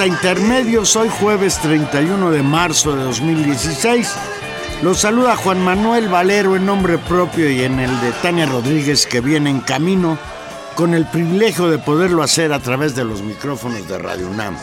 A Intermedios, hoy jueves 31 de marzo de 2016. Los saluda Juan Manuel Valero en nombre propio y en el de Tania Rodríguez que viene en camino con el privilegio de poderlo hacer a través de los micrófonos de Radio UNAM.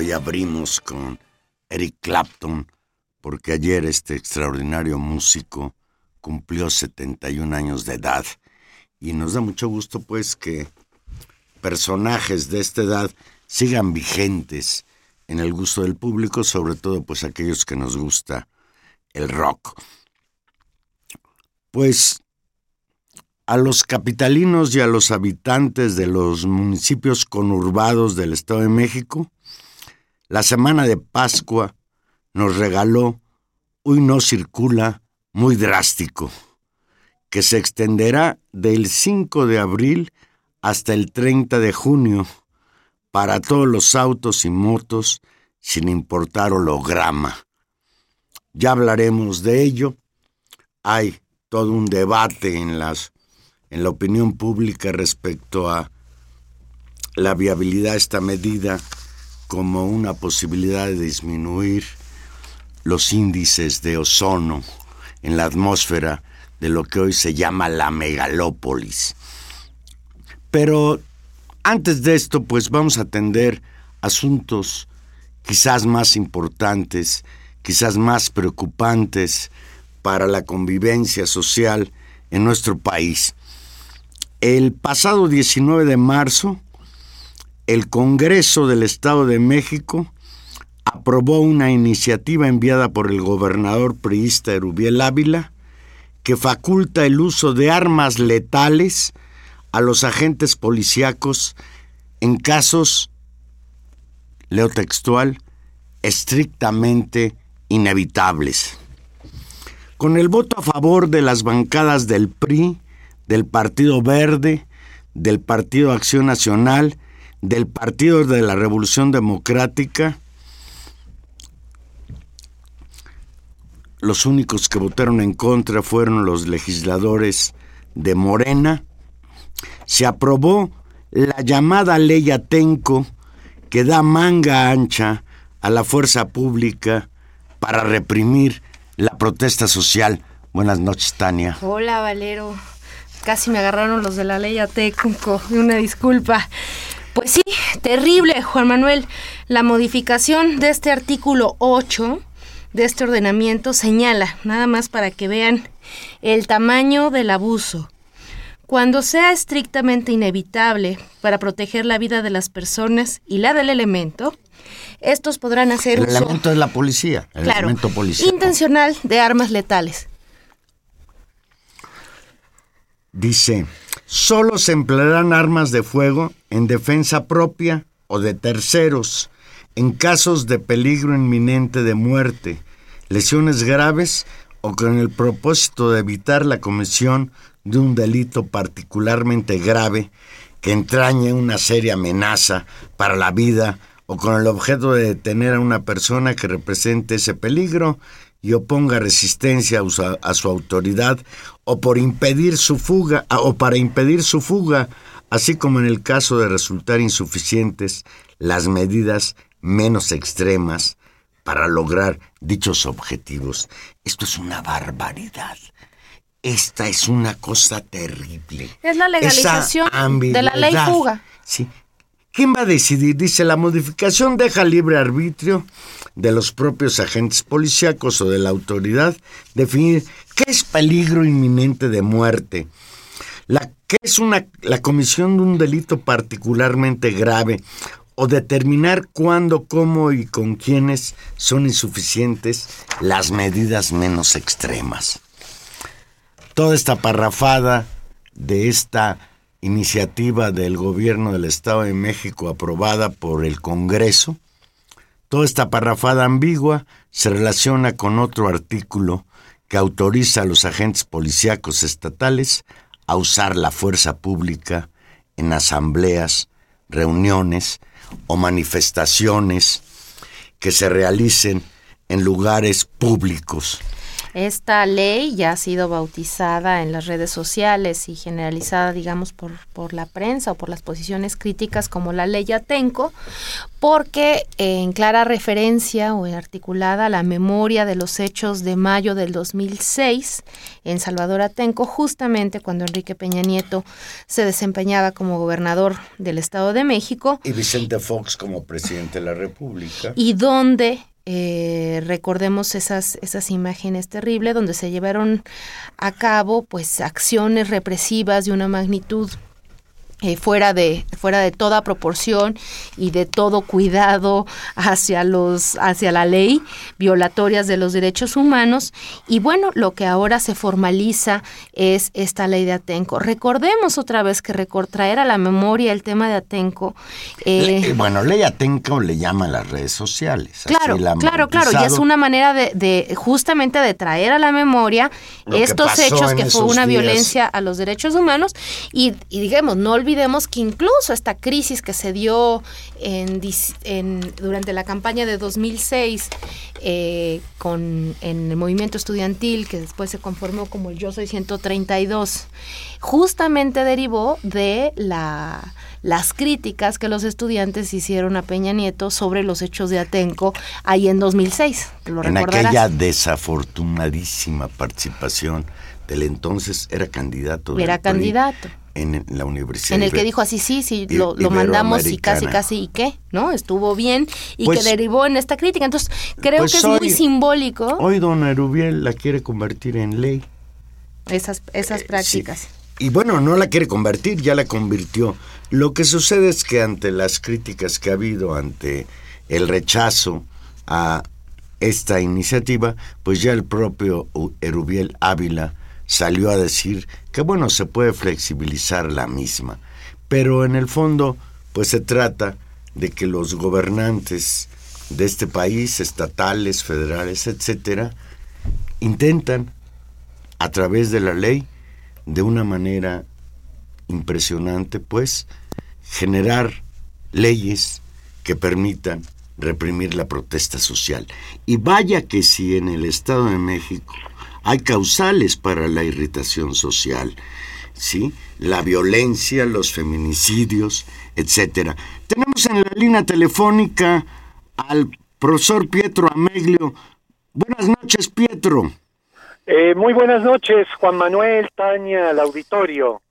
Hoy, abrimos con Eric Clapton, porque ayer este extraordinario músico cumplió 71 años de edad y nos da mucho gusto pues que personajes de esta edad sigan vigentes en el gusto del público, sobre todo pues aquellos que nos gusta el rock. Pues a los capitalinos y a los habitantes de los municipios conurbados del Estado de México, la semana de Pascua nos regaló un no circula muy drástico, que se extenderá del 5 de abril hasta el 30 de junio para todos los autos y motos sin importar holograma. Ya hablaremos de ello. Hay todo un debate en las en la opinión pública respecto a la viabilidad de esta medida como una posibilidad de disminuir los índices de ozono en la atmósfera de lo que hoy se llama la megalópolis. Pero antes de esto, pues vamos a atender asuntos quizás más importantes, quizás más preocupantes para la convivencia social en nuestro país. El pasado 19 de marzo, el Congreso del Estado de México aprobó una iniciativa enviada por el gobernador priista Erubiel Ávila que faculta el uso de armas letales a los agentes policíacos en casos, leo textual, estrictamente inevitables. Con el voto a favor de las bancadas del PRI, del Partido Verde, del Partido Acción Nacional, del Partido de la Revolución Democrática. Los únicos que votaron en contra fueron los legisladores de Morena. Se aprobó la llamada ley Atenco que da manga ancha a la fuerza pública para reprimir la protesta social. Buenas noches, Tania. Hola, Valero. Casi me agarraron los de la ley Ateco, una disculpa. Pues sí, terrible, Juan Manuel. La modificación de este artículo 8 de este ordenamiento señala, nada más para que vean el tamaño del abuso. Cuando sea estrictamente inevitable para proteger la vida de las personas y la del elemento, estos podrán hacer El uso elemento es la policía, el claro, elemento policía. intencional de armas letales. Dice, solo se emplearán armas de fuego en defensa propia o de terceros, en casos de peligro inminente de muerte, lesiones graves o con el propósito de evitar la comisión de un delito particularmente grave que entrañe una seria amenaza para la vida o con el objeto de detener a una persona que represente ese peligro y oponga resistencia a su, a su autoridad o por impedir su fuga o para impedir su fuga, así como en el caso de resultar insuficientes las medidas menos extremas para lograr dichos objetivos. Esto es una barbaridad. Esta es una cosa terrible. Es la legalización de la ley fuga. Sí. ¿Quién va a decidir? Dice, la modificación deja libre arbitrio de los propios agentes policíacos o de la autoridad definir qué es peligro inminente de muerte, la, qué es una, la comisión de un delito particularmente grave o determinar cuándo, cómo y con quiénes son insuficientes las medidas menos extremas toda esta parrafada de esta iniciativa del gobierno del Estado de México aprobada por el Congreso, toda esta parrafada ambigua se relaciona con otro artículo que autoriza a los agentes policíacos estatales a usar la fuerza pública en asambleas, reuniones o manifestaciones que se realicen en lugares públicos. Esta ley ya ha sido bautizada en las redes sociales y generalizada, digamos, por, por la prensa o por las posiciones críticas como la ley Atenco, porque eh, en clara referencia o articulada a la memoria de los hechos de mayo del 2006 en Salvador Atenco, justamente cuando Enrique Peña Nieto se desempeñaba como gobernador del Estado de México Y Vicente Fox como presidente de la República. y donde eh, recordemos esas, esas imágenes terribles donde se llevaron a cabo pues acciones represivas de una magnitud eh, fuera de fuera de toda proporción y de todo cuidado hacia los hacia la ley violatorias de los derechos humanos y bueno lo que ahora se formaliza es esta ley de Atenco recordemos otra vez que traer a la memoria el tema de Atenco eh, Le- bueno, ley Atenco le llaman las redes sociales. Claro, claro, claro, y es una manera de, de justamente de traer a la memoria estos hechos que fue una días. violencia a los derechos humanos y, y digamos, no olvidemos que incluso esta crisis que se dio en, en- durante la campaña de 2006 eh, con, en el movimiento estudiantil que después se conformó como el Yo Soy 132, justamente derivó de la las críticas que los estudiantes hicieron a Peña Nieto sobre los hechos de Atenco ahí en 2006. ¿te lo En recordarás? aquella desafortunadísima participación del entonces era candidato. del Era PRI candidato. En la Universidad. En el que dijo así, sí, sí, lo, lo mandamos y casi, casi, ¿y qué? ¿No? Estuvo bien y Pues- que derivó en esta crítica. Entonces, creo Pues que es hoy- muy simbólico Hoy don Erubiel la quiere convertir en ley. esas, esas Eh, prácticas. sí. Y bueno, no la quiere convertir, ya la convirtió. Lo que sucede es que ante las críticas que ha habido, ante el rechazo a esta iniciativa, pues ya el propio Erubiel Ávila salió a decir que bueno, se puede flexibilizar la misma. Pero en el fondo, pues se trata de que los gobernantes de este país, estatales, federales, etcétera, intentan a través de la ley, de una manera impresionante, pues, generar leyes que permitan reprimir la protesta social. Y vaya que si en el Estado de México hay causales para la irritación social, ¿sí? La violencia, los feminicidios, etcétera. Tenemos en la línea telefónica al profesor Pietro Ameglio. Buenas noches, Pietro. Eh, muy buenas noches, Juan Manuel, Tania, al auditorio.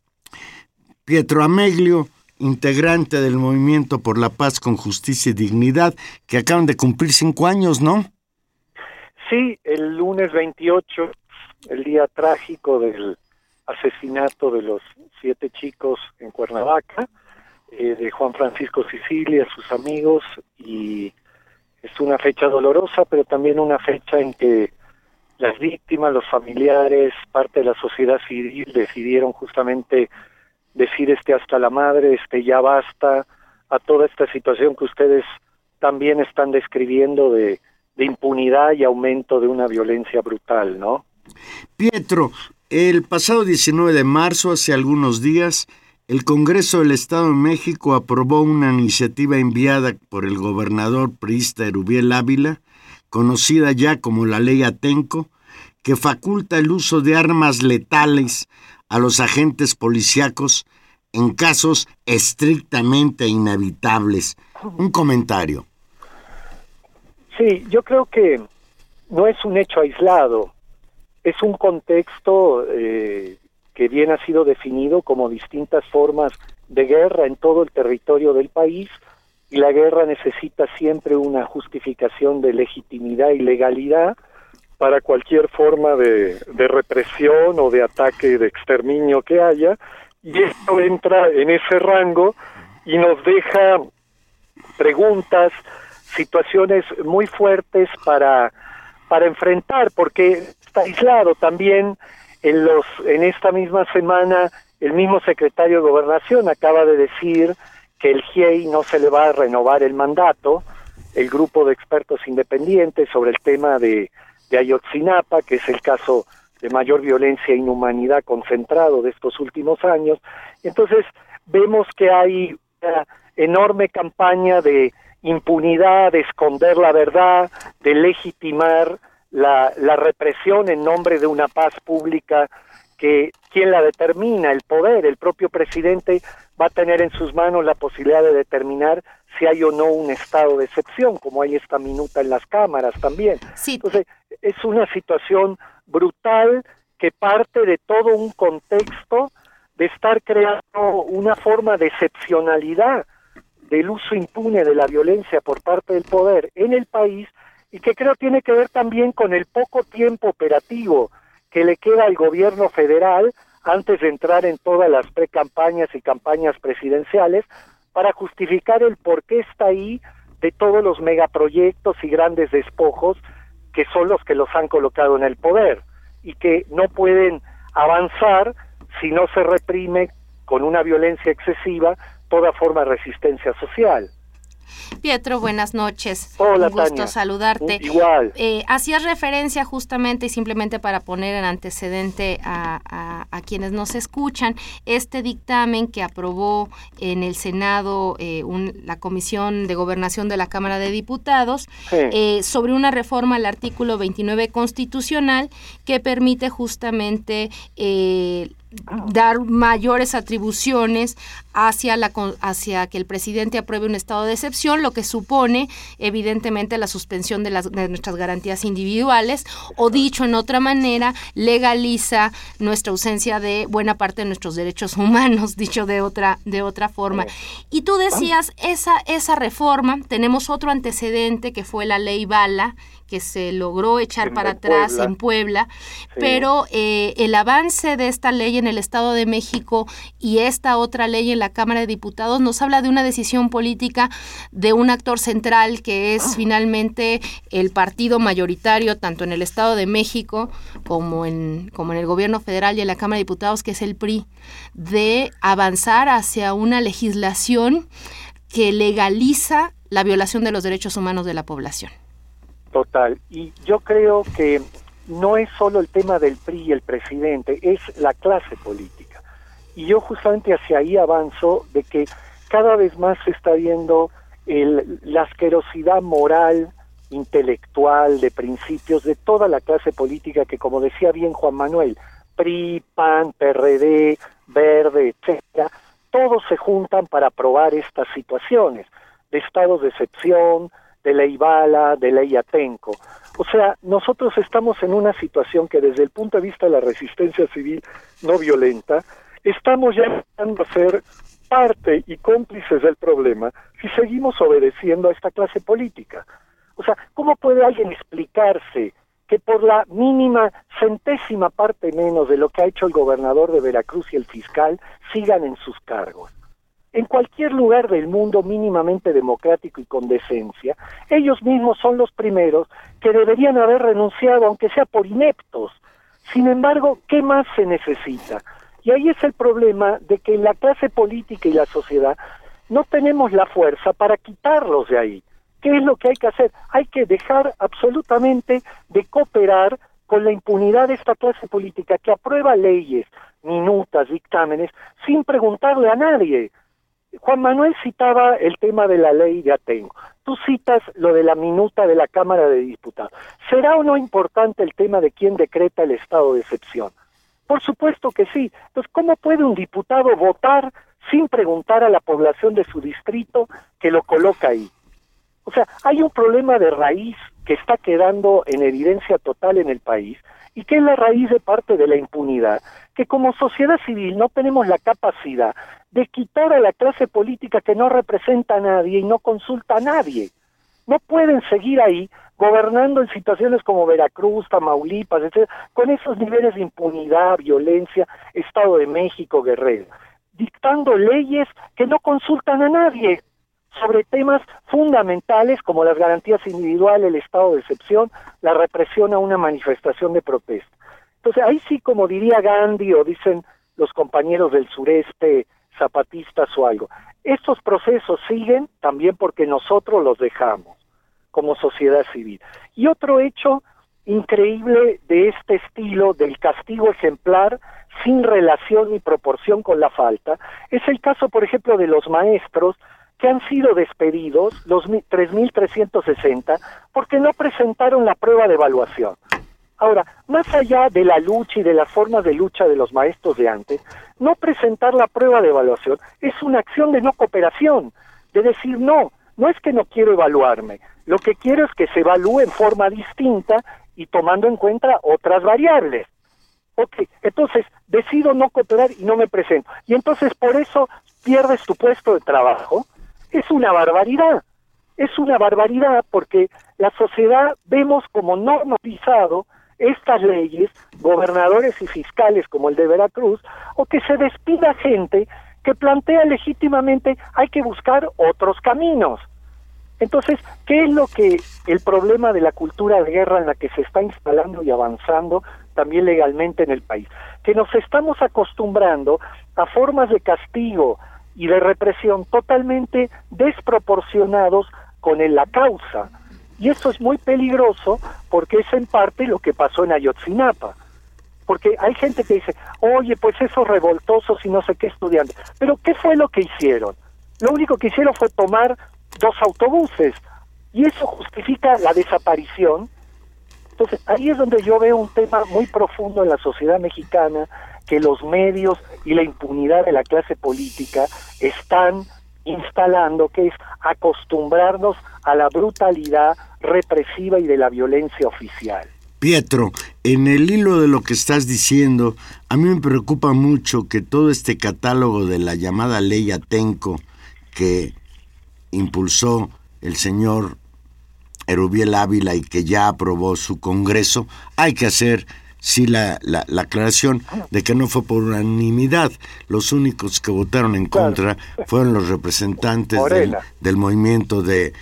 Pietro Ameglio, integrante del Movimiento por la Paz con Justicia y Dignidad, que acaban de cumplir cinco años, ¿no? Sí, el lunes 28, el día trágico del asesinato de los siete chicos en Cuernavaca, eh, de Juan Francisco Sicilia, sus amigos, y es una fecha dolorosa, pero también una fecha en que las víctimas, los familiares, parte de la sociedad civil decidieron justamente decir este hasta la madre, este ya basta, a toda esta situación que ustedes también están describiendo de, de impunidad y aumento de una violencia brutal, ¿no? Pietro, el pasado 19 de marzo, hace algunos días, el Congreso del Estado de México aprobó una iniciativa enviada por el gobernador priista Erubiel Ávila, conocida ya como la Ley Atenco, que faculta el uso de armas letales a los agentes policíacos en casos estrictamente inevitables. Un comentario. Sí, yo creo que no es un hecho aislado, es un contexto eh, que bien ha sido definido como distintas formas de guerra en todo el territorio del país y la guerra necesita siempre una justificación de legitimidad y legalidad para cualquier forma de, de represión o de ataque, de exterminio que haya, y esto entra en ese rango y nos deja preguntas, situaciones muy fuertes para, para enfrentar, porque está aislado también en los en esta misma semana el mismo secretario de Gobernación acaba de decir que el GIEI no se le va a renovar el mandato, el grupo de expertos independientes sobre el tema de, de Ayotzinapa, que es el caso de mayor violencia e inhumanidad concentrado de estos últimos años. Entonces, vemos que hay una enorme campaña de impunidad, de esconder la verdad, de legitimar la, la represión en nombre de una paz pública que quien la determina, el poder, el propio presidente va a tener en sus manos la posibilidad de determinar si hay o no un estado de excepción, como hay esta minuta en las cámaras también. Entonces, es una situación brutal que parte de todo un contexto de estar creando una forma de excepcionalidad del uso impune de la violencia por parte del poder en el país y que creo tiene que ver también con el poco tiempo operativo que le queda al gobierno federal antes de entrar en todas las precampañas y campañas presidenciales para justificar el por qué está ahí de todos los megaproyectos y grandes despojos que son los que los han colocado en el poder y que no pueden avanzar si no se reprime con una violencia excesiva toda forma de resistencia social. Pietro, buenas noches. Hola, Un gusto saludarte. Igual. Eh, hacías referencia justamente y simplemente para poner en antecedente a, quienes nos escuchan, este dictamen que aprobó en el Senado eh, la Comisión de Gobernación de la Cámara de Diputados eh, sobre una reforma al artículo 29 constitucional que permite justamente dar mayores atribuciones hacia la hacia que el presidente apruebe un estado de excepción, lo que supone evidentemente la suspensión de, las, de nuestras garantías individuales o dicho en otra manera legaliza nuestra ausencia de buena parte de nuestros derechos humanos, dicho de otra de otra forma. Y tú decías esa esa reforma tenemos otro antecedente que fue la ley Bala que se logró echar para atrás en Puebla, pero eh, el avance de esta ley en el Estado de México y esta otra ley en la Cámara de Diputados nos habla de una decisión política de un actor central que es ah. finalmente el partido mayoritario tanto en el Estado de México como en, como en el gobierno federal y en la Cámara de Diputados, que es el PRI, de avanzar hacia una legislación que legaliza la violación de los derechos humanos de la población. Total. Y yo creo que no es solo el tema del PRI y el presidente, es la clase política. Y yo justamente hacia ahí avanzo de que cada vez más se está viendo el, la asquerosidad moral, intelectual, de principios de toda la clase política que, como decía bien Juan Manuel, PRI, PAN, PRD, Verde, etcétera, todos se juntan para aprobar estas situaciones de estados de excepción, de ley Bala, de ley Atenco. O sea, nosotros estamos en una situación que desde el punto de vista de la resistencia civil no violenta, estamos ya empezando a ser parte y cómplices del problema si seguimos obedeciendo a esta clase política. O sea, ¿cómo puede alguien explicarse que por la mínima centésima parte menos de lo que ha hecho el gobernador de Veracruz y el fiscal sigan en sus cargos? En cualquier lugar del mundo mínimamente democrático y con decencia, ellos mismos son los primeros que deberían haber renunciado, aunque sea por ineptos. Sin embargo, ¿qué más se necesita? Y ahí es el problema de que la clase política y la sociedad no tenemos la fuerza para quitarlos de ahí. ¿Qué es lo que hay que hacer? Hay que dejar absolutamente de cooperar con la impunidad de esta clase política que aprueba leyes, minutas, dictámenes, sin preguntarle a nadie. Juan Manuel citaba el tema de la ley de Atengo. Tú citas lo de la minuta de la Cámara de Diputados. ¿Será o no importante el tema de quién decreta el estado de excepción? Por supuesto que sí. Entonces, ¿cómo puede un diputado votar sin preguntar a la población de su distrito que lo coloca ahí? O sea, hay un problema de raíz que está quedando en evidencia total en el país y que es la raíz de parte de la impunidad, que como sociedad civil no tenemos la capacidad de quitar a la clase política que no representa a nadie y no consulta a nadie. No pueden seguir ahí gobernando en situaciones como Veracruz, Tamaulipas, etc., con esos niveles de impunidad, violencia, Estado de México, Guerrero, dictando leyes que no consultan a nadie sobre temas fundamentales como las garantías individuales, el estado de excepción, la represión a una manifestación de protesta. Entonces, ahí sí, como diría Gandhi o dicen los compañeros del sureste zapatistas o algo, estos procesos siguen también porque nosotros los dejamos como sociedad civil. Y otro hecho increíble de este estilo del castigo ejemplar sin relación ni proporción con la falta es el caso, por ejemplo, de los maestros que han sido despedidos, los 3.360, porque no presentaron la prueba de evaluación. Ahora, más allá de la lucha y de las formas de lucha de los maestros de antes, no presentar la prueba de evaluación es una acción de no cooperación, de decir no, no es que no quiero evaluarme, lo que quiero es que se evalúe en forma distinta y tomando en cuenta otras variables. Ok, entonces decido no cooperar y no me presento. Y entonces por eso pierdes tu puesto de trabajo es una barbaridad. Es una barbaridad porque la sociedad vemos como normalizado estas leyes, gobernadores y fiscales como el de Veracruz, o que se despida gente que plantea legítimamente hay que buscar otros caminos. Entonces, ¿qué es lo que el problema de la cultura de guerra en la que se está instalando y avanzando también legalmente en el país? Que nos estamos acostumbrando a formas de castigo, y de represión totalmente desproporcionados con la causa. Y eso es muy peligroso porque es en parte lo que pasó en Ayotzinapa. Porque hay gente que dice, oye, pues esos revoltosos y no sé qué estudiantes. Pero ¿qué fue lo que hicieron? Lo único que hicieron fue tomar dos autobuses. Y eso justifica la desaparición. Entonces, ahí es donde yo veo un tema muy profundo en la sociedad mexicana que los medios y la impunidad de la clase política están instalando, que es acostumbrarnos a la brutalidad represiva y de la violencia oficial. Pietro, en el hilo de lo que estás diciendo, a mí me preocupa mucho que todo este catálogo de la llamada ley Atenco que impulsó el señor Erubiel Ávila y que ya aprobó su Congreso, hay que hacer sí la, la, aclaración de que no fue por unanimidad. Los únicos que votaron en contra fueron los representantes del, movimiento de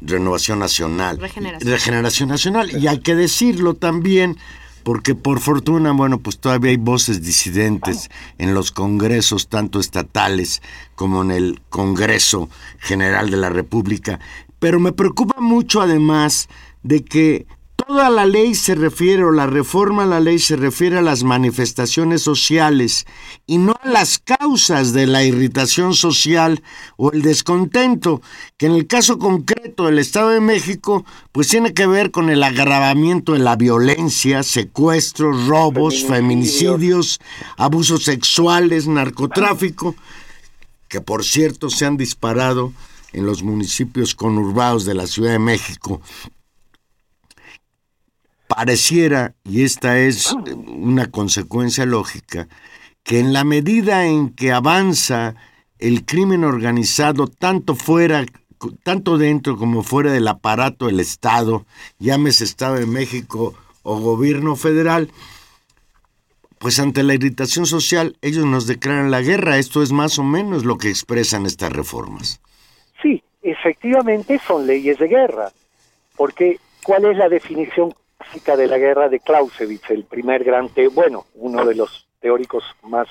Renovación Nacional. Regeneración. Nacional. Y hay que decirlo también, porque por fortuna, bueno, pues todavía hay voces disidentes en los congresos, tanto estatales como en el Congreso General de la República. Pero me preocupa mucho además de que Toda la ley se refiere, o la reforma a la ley se refiere a las manifestaciones sociales y no a las causas de la irritación social o el descontento, que en el caso concreto del Estado de México, pues tiene que ver con el agravamiento de la violencia, secuestros, robos, feminicidios, abusos sexuales, narcotráfico, que por cierto se han disparado en los municipios conurbados de la Ciudad de México pareciera, y esta es una consecuencia lógica, que en la medida en que avanza el crimen organizado tanto fuera tanto dentro como fuera del aparato del Estado, llámese Estado de México o gobierno federal, pues ante la irritación social ellos nos declaran la guerra. Esto es más o menos lo que expresan estas reformas. Sí, efectivamente son leyes de guerra, porque ¿cuál es la definición de la guerra de Clausewitz, el primer gran, bueno, uno de los teóricos más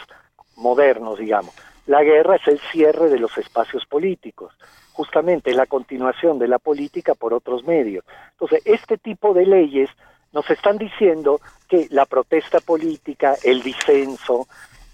modernos, digamos? La guerra es el cierre de los espacios políticos, justamente la continuación de la política por otros medios. Entonces, este tipo de leyes nos están diciendo que la protesta política, el disenso,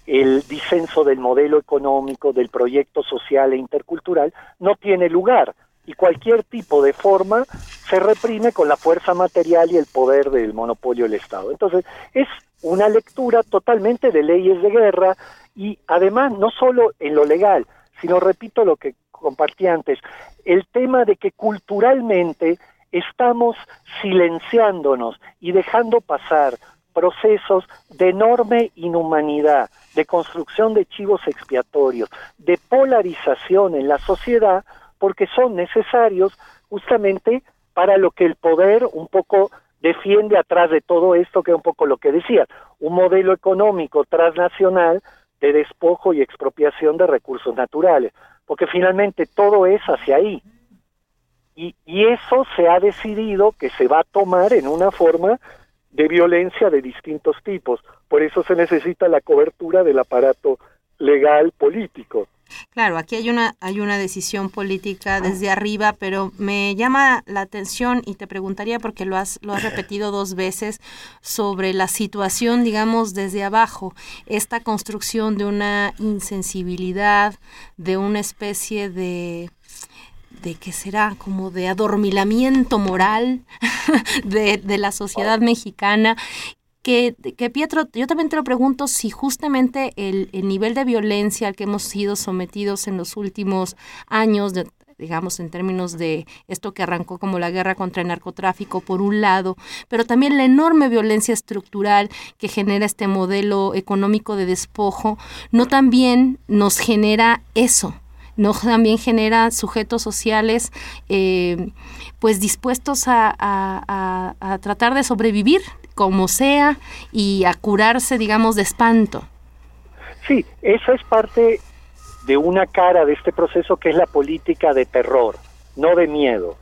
el disenso del modelo económico, del proyecto social e intercultural, no tiene lugar y cualquier tipo de forma se reprime con la fuerza material y el poder del monopolio del Estado. Entonces, es una lectura totalmente de leyes de guerra, y además no solo en lo legal, sino repito lo que compartí antes, el tema de que culturalmente estamos silenciándonos y dejando pasar procesos de enorme inhumanidad, de construcción de chivos expiatorios, de polarización en la sociedad, porque son necesarios justamente para lo que el poder un poco defiende atrás de todo esto, que es un poco lo que decía, un modelo económico transnacional de despojo y expropiación de recursos naturales, porque finalmente todo es hacia ahí. Y, y eso se ha decidido que se va a tomar en una forma de violencia de distintos tipos. Por eso se necesita la cobertura del aparato legal político. Claro, aquí hay una, hay una decisión política desde arriba, pero me llama la atención y te preguntaría, porque lo has, lo has repetido dos veces, sobre la situación, digamos, desde abajo, esta construcción de una insensibilidad, de una especie de de qué será como de adormilamiento moral de, de la sociedad mexicana que, Pietro, yo también te lo pregunto si justamente el, nivel de violencia al que hemos sido sometidos en los últimos años, digamos en términos de esto que arrancó como la guerra contra el narcotráfico por un lado, pero también la enorme violencia estructural que genera este modelo económico de despojo, no también nos genera eso, no también genera sujetos sociales eh, pues dispuestos a, a, tratar de sobrevivir como sea y a curarse, digamos, de espanto. Sí, esa es parte de una cara de este proceso que es la política de terror, no de miedo.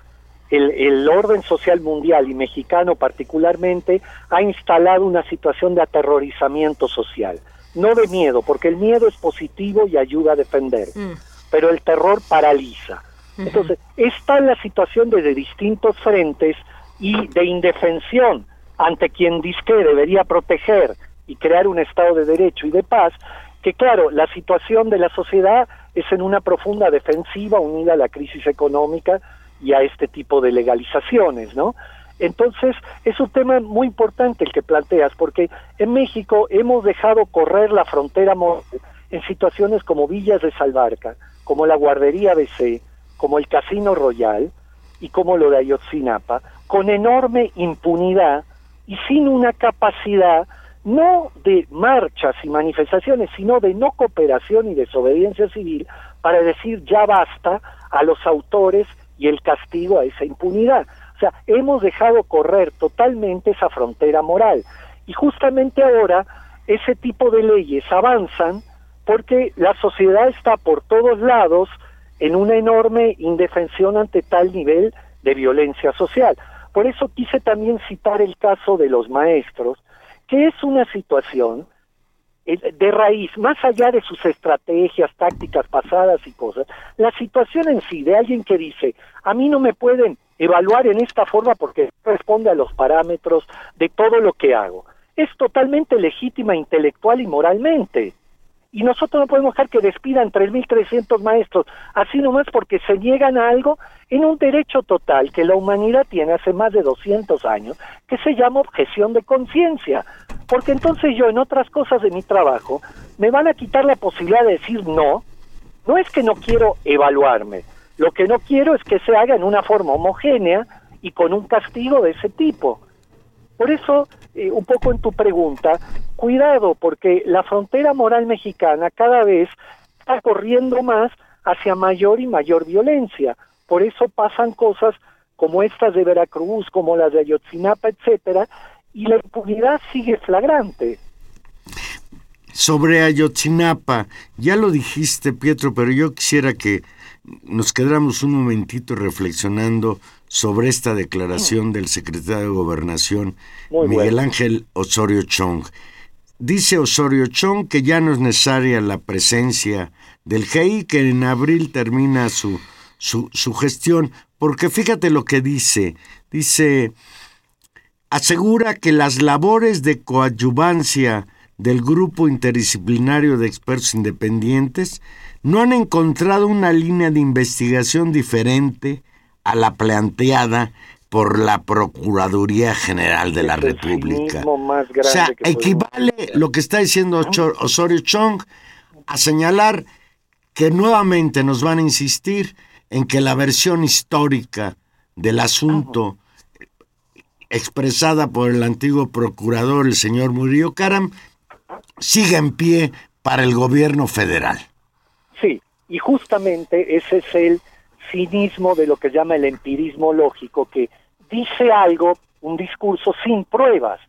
El, el, orden social mundial y mexicano particularmente ha instalado una situación de aterrorizamiento social, no de miedo, porque el miedo es positivo y ayuda a defender, mm. pero el terror paraliza. Entonces, está la situación desde distintos frentes y de indefensión ante quien que debería proteger y crear un Estado de Derecho y de paz, que claro, la situación de la sociedad es en una profunda defensiva unida a la crisis económica y a este tipo de legalizaciones, ¿no? Entonces, es un tema muy importante el que planteas, porque en México hemos dejado correr la frontera en situaciones como Villas de Salvarca, como la Guardería BC, como el Casino Royal y como lo de Ayotzinapa, con enorme impunidad y sin una capacidad no de marchas y manifestaciones, sino de no cooperación y desobediencia civil para decir ya basta a los autores y el castigo a esa impunidad. O sea, hemos dejado correr totalmente esa frontera moral. Y justamente ahora ese tipo de leyes avanzan porque la sociedad está por todos lados en una enorme indefensión ante tal nivel de violencia social. Por eso quise también citar el caso de los maestros, que es una situación eh, de raíz, más allá de sus estrategias, tácticas pasadas y cosas, la situación en sí de alguien que dice, a mí no me pueden evaluar en esta forma porque responde a los parámetros de todo lo que hago. Es totalmente legítima intelectual y moralmente y nosotros no podemos dejar que despidan 3.300 maestros, así nomás porque se niegan a algo en un derecho total que la humanidad tiene hace más de 200 años, que se llama objeción de conciencia. Porque entonces yo en otras cosas de mi trabajo me van a quitar la posibilidad de decir no. No es que no quiero evaluarme, lo que no quiero es que se haga en una forma homogénea y con un castigo de ese tipo. Por eso, eh, un poco en tu pregunta, cuidado, porque la frontera moral mexicana cada vez está corriendo más hacia mayor y mayor violencia. Por eso pasan cosas como estas de Veracruz, como las de Ayotzinapa, etcétera, y la impunidad sigue flagrante. Sobre Ayotzinapa, ya lo dijiste, Pietro, pero yo quisiera que nos quedáramos un momentito reflexionando sobre esta declaración del secretario de Gobernación, Miguel Ángel Osorio Chong. Dice Osorio Chong que ya no es necesaria la presencia del GEI, que en abril termina su, su, su gestión, porque fíjate lo que dice. Dice, asegura que las labores de coadyuvancia del grupo interdisciplinario de expertos independientes no han encontrado una línea de investigación diferente a la planteada por la Procuraduría General de la República. o sea, equivale lo que está diciendo Osorio Chong a señalar que nuevamente nos van a insistir en que la versión histórica del asunto expresada por el antiguo procurador, el señor Murillo Caram, sigue en pie para el gobierno federal. Sí, y justamente ese es el cinismo de lo que llama el empirismo lógico, que dice algo, un discurso sin pruebas.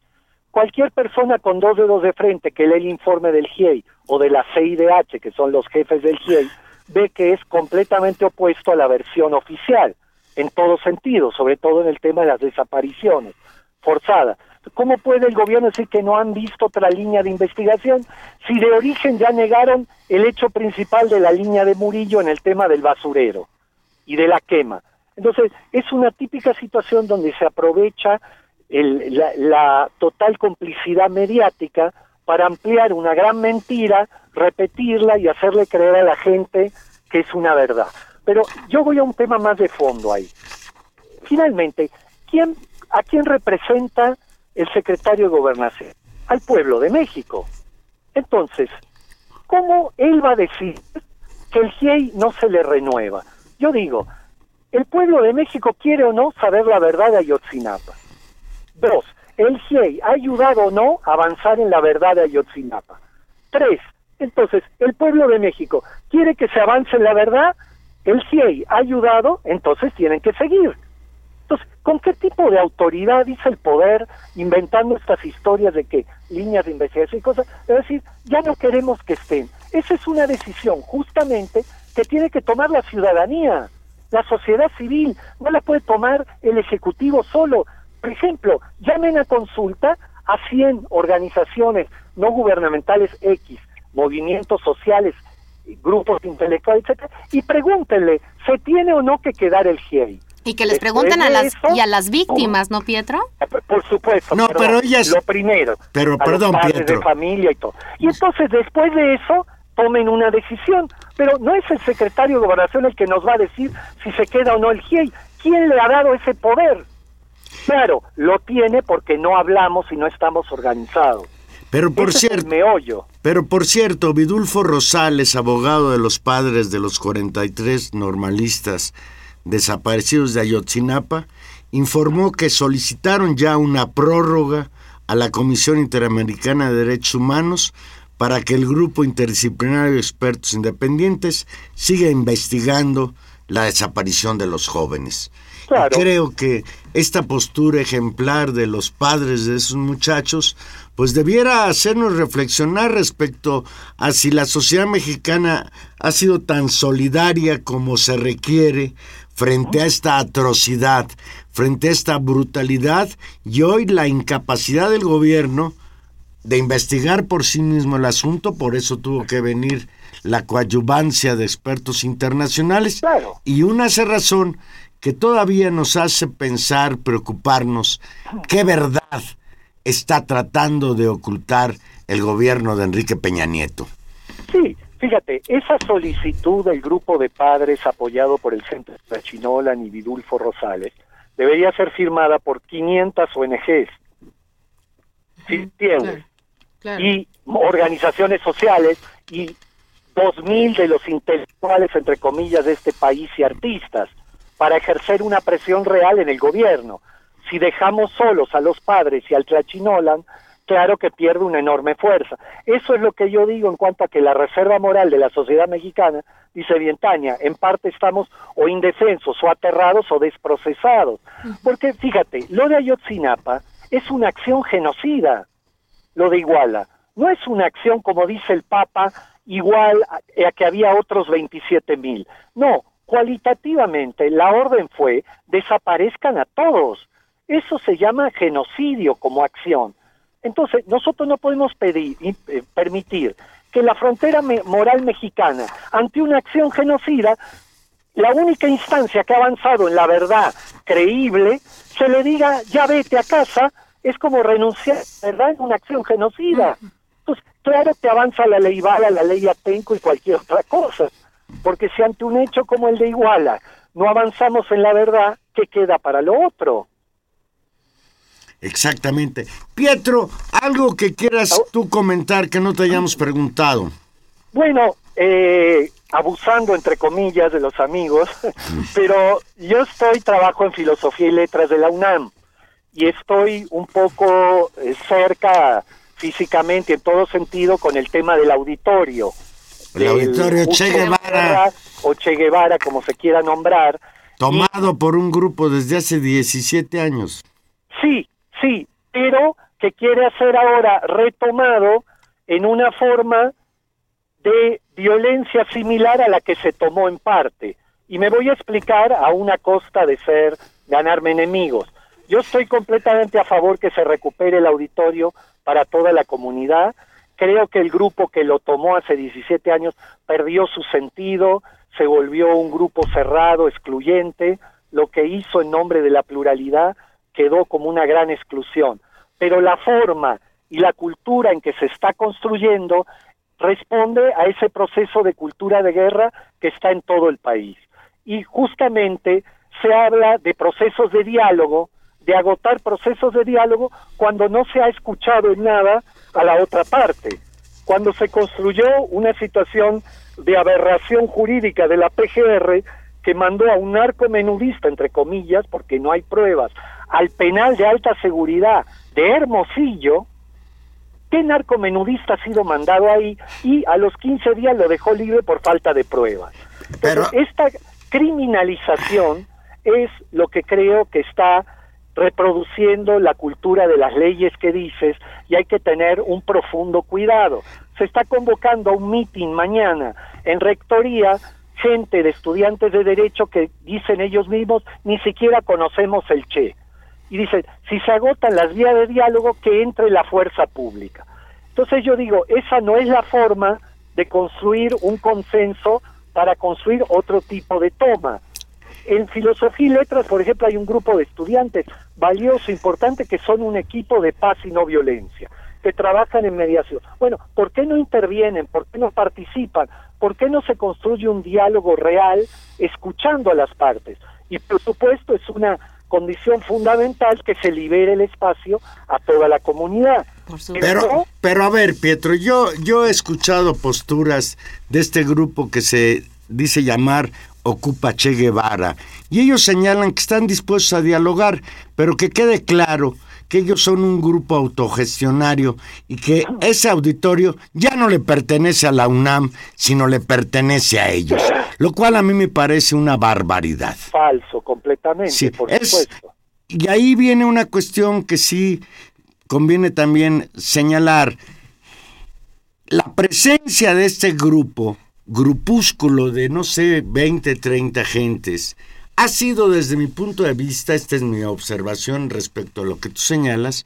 Cualquier persona con dos dedos de frente que lee el informe del GIEI o de la CIDH, que son los jefes del GIEI, ve que es completamente opuesto a la versión oficial, en todo sentido, sobre todo en el tema de las desapariciones forzadas. ¿Cómo puede el gobierno decir que no han visto otra línea de investigación si de origen ya negaron el hecho principal de la línea de Murillo en el tema del basurero? y de la quema. Entonces, es una típica situación donde se aprovecha la, total complicidad mediática para ampliar una gran mentira, repetirla y hacerle creer a la gente que es una verdad. Pero yo voy a un tema más de fondo ahí. Finalmente, ¿quién, ¿a quién representa el secretario de Gobernación? Al pueblo de México. Entonces, ¿cómo él va a decir que el GIEI no se le renueva? Yo digo, el pueblo de México quiere o no saber la verdad de Ayotzinapa. Dos, el GIEI ha ayudado o no a avanzar en la verdad de Ayotzinapa. Tres, entonces, el pueblo de México quiere que se avance en la verdad, el GIEI ha ayudado, entonces tienen que seguir. Entonces, ¿con qué tipo de autoridad dice el poder inventando estas historias de que líneas de investigación y cosas? Es decir, ya no queremos que estén. Esa es una decisión justamente que tiene que tomar la ciudadanía, la sociedad civil, no la puede tomar el Ejecutivo solo. Por ejemplo, llamen a consulta a 100 organizaciones no gubernamentales X, movimientos sociales, grupos intelectuales, etcétera, y pregúntenle, ¿se tiene o no que quedar el GIEI? Y que les pregunten a las y a las víctimas, ¿no, Pietro? Por supuesto. No, pero, ellas lo primero. Pero perdón, Pietro. de familia y todo. Y entonces después de eso tomen una decisión. Pero no es el secretario de Gobernación el que nos va a decir si se queda o no el GIEI. ¿Quién le ha dado ese poder? Claro, lo tiene porque no hablamos y no estamos organizados. Pero por cierto, pero por cierto, Vidulfo Rosales, abogado de los padres de los 43 normalistas desaparecidos de Ayotzinapa, informó que solicitaron ya una prórroga a la Comisión Interamericana de Derechos Humanos para que el grupo interdisciplinario de expertos independientes siga investigando la desaparición de los jóvenes. creo que esta postura ejemplar de los padres de esos muchachos pues debiera hacernos reflexionar respecto a si la sociedad mexicana ha sido tan solidaria como se requiere frente a esta atrocidad, frente a esta brutalidad y hoy la incapacidad del gobierno de investigar por sí mismo el asunto, por eso tuvo que venir la coadyuvancia de expertos internacionales. Y una hace razón que todavía nos hace pensar, preocuparnos, qué verdad está tratando de ocultar el gobierno de Enrique Peña Nieto. Sí, fíjate, esa solicitud del grupo de padres apoyado por el Centro de Chinola y Vidulfo Rosales debería ser firmada por 500 ONGs. ¿Sí entiendes? Y organizaciones sociales y dos mil de los intelectuales, entre comillas, de este país y artistas, para ejercer una presión real en el gobierno. si dejamos solos a los padres y al Tlachinolan, claro que pierde una enorme fuerza. Eso es lo que yo digo en cuanto a que la reserva moral de la sociedad mexicana, dice Vientaña, en parte estamos o indefensos, o aterrados, o desprocesados. Porque fíjate, lo de Ayotzinapa es una acción genocida, lo de Iguala. No es una acción, como dice el Papa, igual a, que había otros 27 mil. No, cualitativamente la orden fue desaparezcan a todos. Eso se llama genocidio como acción. Entonces, nosotros no podemos pedir, eh, permitir que la frontera moral mexicana, ante una acción genocida, la única instancia que ha avanzado en la verdad creíble, se le diga, ya vete a casa, es como renunciar, ¿verdad?, en una acción genocida. Entonces, claro que avanza la ley Vala, la ley Atenco y cualquier otra cosa, porque si ante un hecho como el de Iguala no avanzamos en la verdad, ¿qué queda para lo otro? Exactamente. Pietro, algo que quieras tú comentar que no te hayamos preguntado. Bueno, eh, abusando entre comillas de los amigos, pero yo estoy, trabajo en filosofía y letras de la UNAM y estoy un poco eh, cerca físicamente en todo sentido con el tema del auditorio. El auditorio Che Guevara. O Che Guevara, como se quiera nombrar. Tomado por un grupo desde hace 17 años. Sí, Sí, pero que quiere hacer ahora retomado en una forma de violencia similar a la que se tomó en parte. Y me voy a explicar a una costa de ser ganarme enemigos. Yo estoy completamente a favor que se recupere el auditorio para toda la comunidad. Creo que el grupo que lo tomó hace 17 años perdió su sentido, se volvió un grupo cerrado, excluyente, lo que hizo en nombre de la pluralidad quedó como una gran exclusión. Pero la forma y la cultura en que se está construyendo responde a ese proceso de cultura de guerra que está en todo el país. Y justamente se habla de procesos de diálogo, de agotar procesos de diálogo cuando no se ha escuchado en nada a la otra parte. Cuando se construyó una situación de aberración jurídica de la PGR que mandó a un narcomenudista, entre comillas, porque no hay pruebas, al penal de alta seguridad de Hermosillo, ¿qué narcomenudista ha sido mandado ahí? Y a los 15 días lo dejó libre por falta de pruebas. Pero esta criminalización es lo que creo que está reproduciendo la cultura de las leyes que dices y hay que tener un profundo cuidado. Se está convocando a un meeting mañana en rectoría gente de estudiantes de derecho que dicen ellos mismos ni siquiera conocemos el Che y dice, si se agotan las vías de diálogo, que entre la fuerza pública. Entonces yo digo, esa no es la forma de construir un consenso para construir otro tipo de toma. En filosofía y letras, por ejemplo, hay un grupo de estudiantes valioso, importante, que son un equipo de paz y no violencia, que trabajan en mediación. Bueno, ¿por qué no intervienen? ¿Por qué no participan? ¿Por qué no se construye un diálogo real escuchando a las partes? Y por supuesto es una condición fundamental que se libere el espacio a toda la comunidad. Pero, pero a ver, Pietro, yo, yo he escuchado posturas de este grupo que se dice llamar Ocupa Che Guevara, y ellos señalan que están dispuestos a dialogar, pero que quede claro que ellos son un grupo autogestionario y que ese auditorio ya no le pertenece a la UNAM, sino le pertenece a ellos, lo cual a mí me parece una barbaridad. Falso, completamente, por supuesto. Y ahí viene una cuestión que sí conviene también señalar. La presencia de este grupo, grupúsculo de, no sé, 20, 30 gentes, ha sido desde mi punto de vista, esta es mi observación respecto a lo que tú señalas,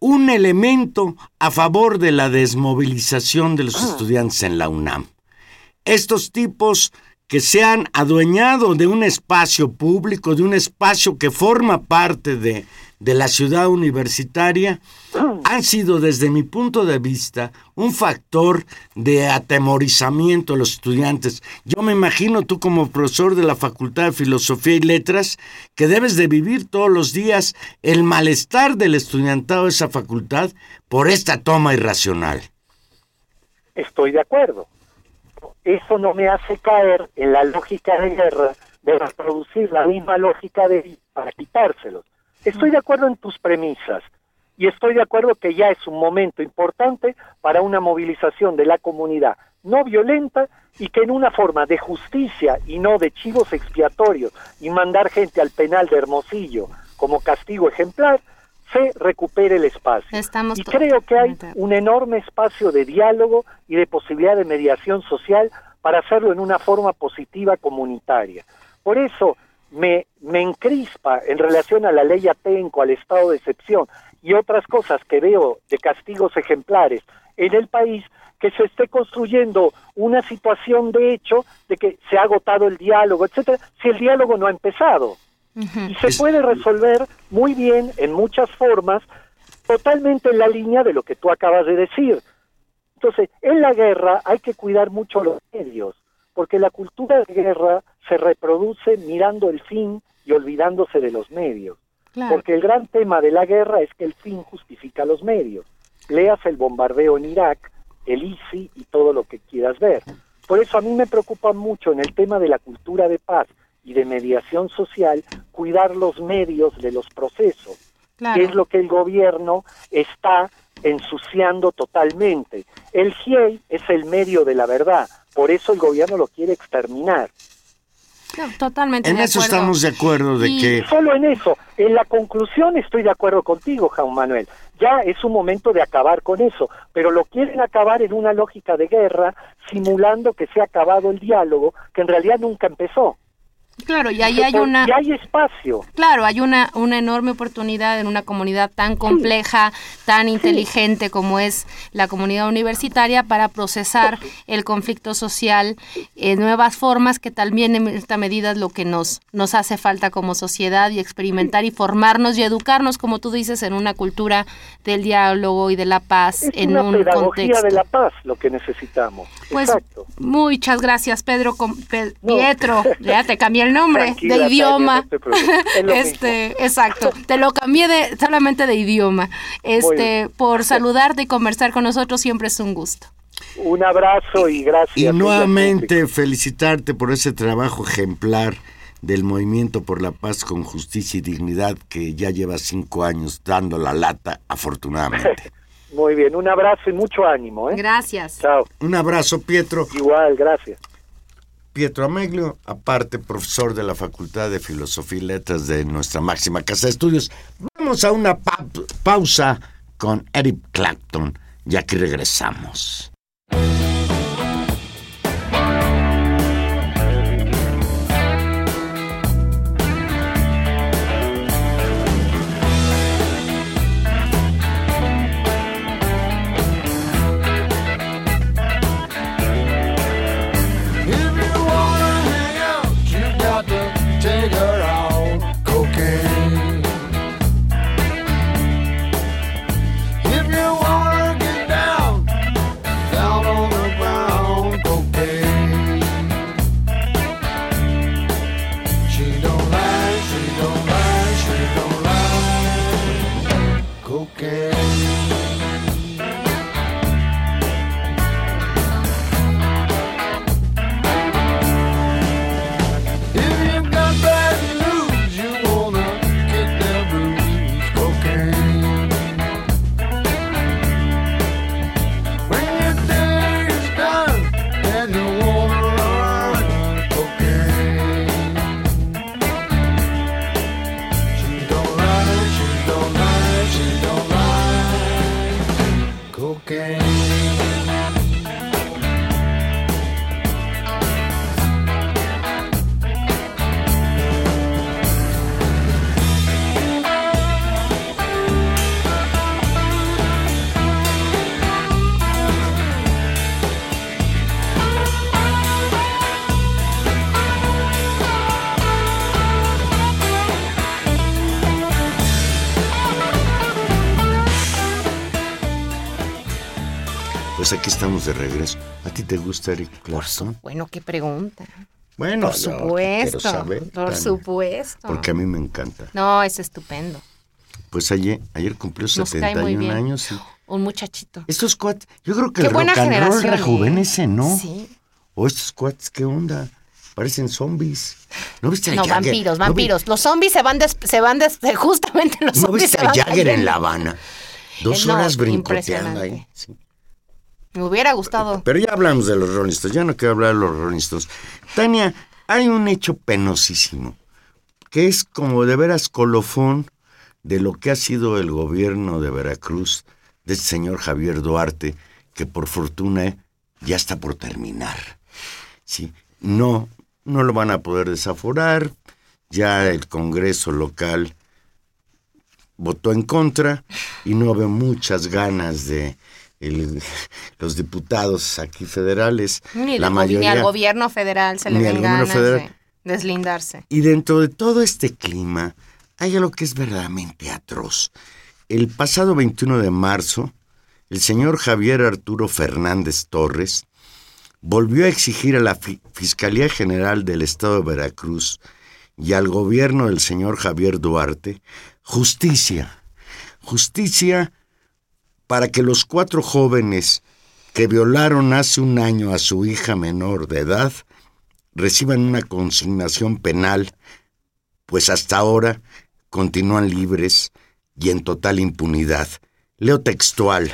un elemento a favor de la desmovilización de los ah. estudiantes en la UNAM. Estos tipos que se han adueñado de un espacio público, de un espacio que forma parte de, de la ciudad universitaria han sido desde mi punto de vista un factor de atemorizamiento a los estudiantes. Yo me imagino tú como profesor de la Facultad de Filosofía y Letras que debes de vivir todos los días el malestar del estudiantado de esa facultad por esta toma irracional. Estoy de acuerdo. Eso no me hace caer en la lógica de guerra de reproducir la misma lógica de para quitárselos Estoy de acuerdo en tus premisas y estoy de acuerdo que ya es un momento importante para una movilización de la comunidad no violenta y que en una forma de justicia y no de chivos expiatorios y mandar gente al penal de Hermosillo como castigo ejemplar, se recupere el espacio. y creo que hay un enorme espacio de diálogo y de posibilidad de mediación social para hacerlo en una forma positiva comunitaria. Por eso me, me encrispa en relación a la ley Atenco, al estado de excepción y otras cosas que veo de castigos ejemplares en el país, que se esté construyendo una situación de hecho de que se ha agotado el diálogo, etcétera, si el diálogo no ha empezado. Y se puede resolver muy bien en muchas formas, totalmente en la línea de lo que tú acabas de decir. Entonces, en la guerra hay que cuidar mucho los medios, porque la cultura de guerra se reproduce mirando el fin y olvidándose de los medios. Porque el gran tema de la guerra es que el fin justifica los medios. Leas el bombardeo en Irak, el ICI y todo lo que quieras ver. Por eso a mí me preocupa mucho en el tema de la cultura de paz y de mediación social cuidar los medios de los procesos, que es lo que el gobierno está ensuciando totalmente. El GIEI es el medio de la verdad, por eso el gobierno lo quiere exterminar. totalmente. En eso estamos de acuerdo de que... Solo en eso. En la conclusión estoy de acuerdo contigo, Juan Manuel ya es un momento de acabar con eso, pero lo quieren acabar en una lógica de guerra, simulando que se ha acabado el diálogo, que en realidad nunca empezó. Claro, y ahí hay una... Y hay espacio. Claro, hay una, una enorme oportunidad en una comunidad tan compleja, tan inteligente como es la comunidad universitaria para procesar el conflicto social en nuevas formas que también en esta medida es lo que nos, nos hace falta como sociedad y experimentar y formarnos y educarnos, como tú dices, en una cultura del diálogo y de la paz en una un pedagogía de la paz lo que necesitamos. Pues muchas gracias, Pedro, Pietro, ya te cambié el nombre de idioma. este, exacto. Te lo cambié de solamente de idioma. Este, por saludarte y conversar con nosotros siempre es un gusto. Un abrazo y gracias. Y nuevamente felicitarte por ese trabajo ejemplar del Movimiento por la Paz con Justicia y Dignidad que ya lleva cinco años dando la lata, afortunadamente. Muy bien, un abrazo y mucho ánimo. ¿eh? Gracias. Chao. Un abrazo, Pietro. Igual, gracias. Pietro Ameglio, aparte profesor de la Facultad de Filosofía y Letras de nuestra máxima casa de estudios. Vamos a una pausa con Eric Clapton, ya que regresamos. Pues aquí estamos de regreso. ¿A ti te gusta Eric Clapton? Bueno, qué pregunta. Bueno, por supuesto, por supuesto. Porque a mí me encanta. No, es estupendo. Pues ayer, ayer cumplió 71 años. Un muchachito. Estos cuates, yo creo que el rock and roll rejuvenece, ¿no? Sí. O estos cuates, ¿qué onda? parecen zombies. ¿No viste a No, Jagger? vampiros, ¿No vampiros. Los zombies se van, des- se van des- justamente los ¿No, zombies viste se a Jagger en. La Habana? Dos Eh, no, horas brincoteando ahí. sí. Me hubiera gustado. Pero ya hablamos de los Rolling ya no quiero hablar de los Rolling. Tania, hay un hecho penosísimo, que es como de veras colofón de lo que ha sido el gobierno de Veracruz, de este señor Javier Duarte, que por fortuna ya está por terminar. Sí, no, no lo van a poder desaforar, ya el Congreso local votó en contra y no veo muchas ganas de el- los diputados aquí federales, Ni, la gobi- ni mayoría. al gobierno federal se le gobierno ganas federal. de deslindarse. Y dentro de todo este clima hay algo que es verdaderamente atroz. El pasado 21 de marzo, el señor Javier Arturo Fernández Torres volvió a exigir a la Fi- Fiscalía General del Estado de Veracruz y al gobierno del señor Javier Duarte justicia. Justicia para que los cuatro jóvenes que violaron hace un año a su hija menor de edad reciban una consignación penal, pues hasta ahora continúan libres y en total impunidad. Leo textual.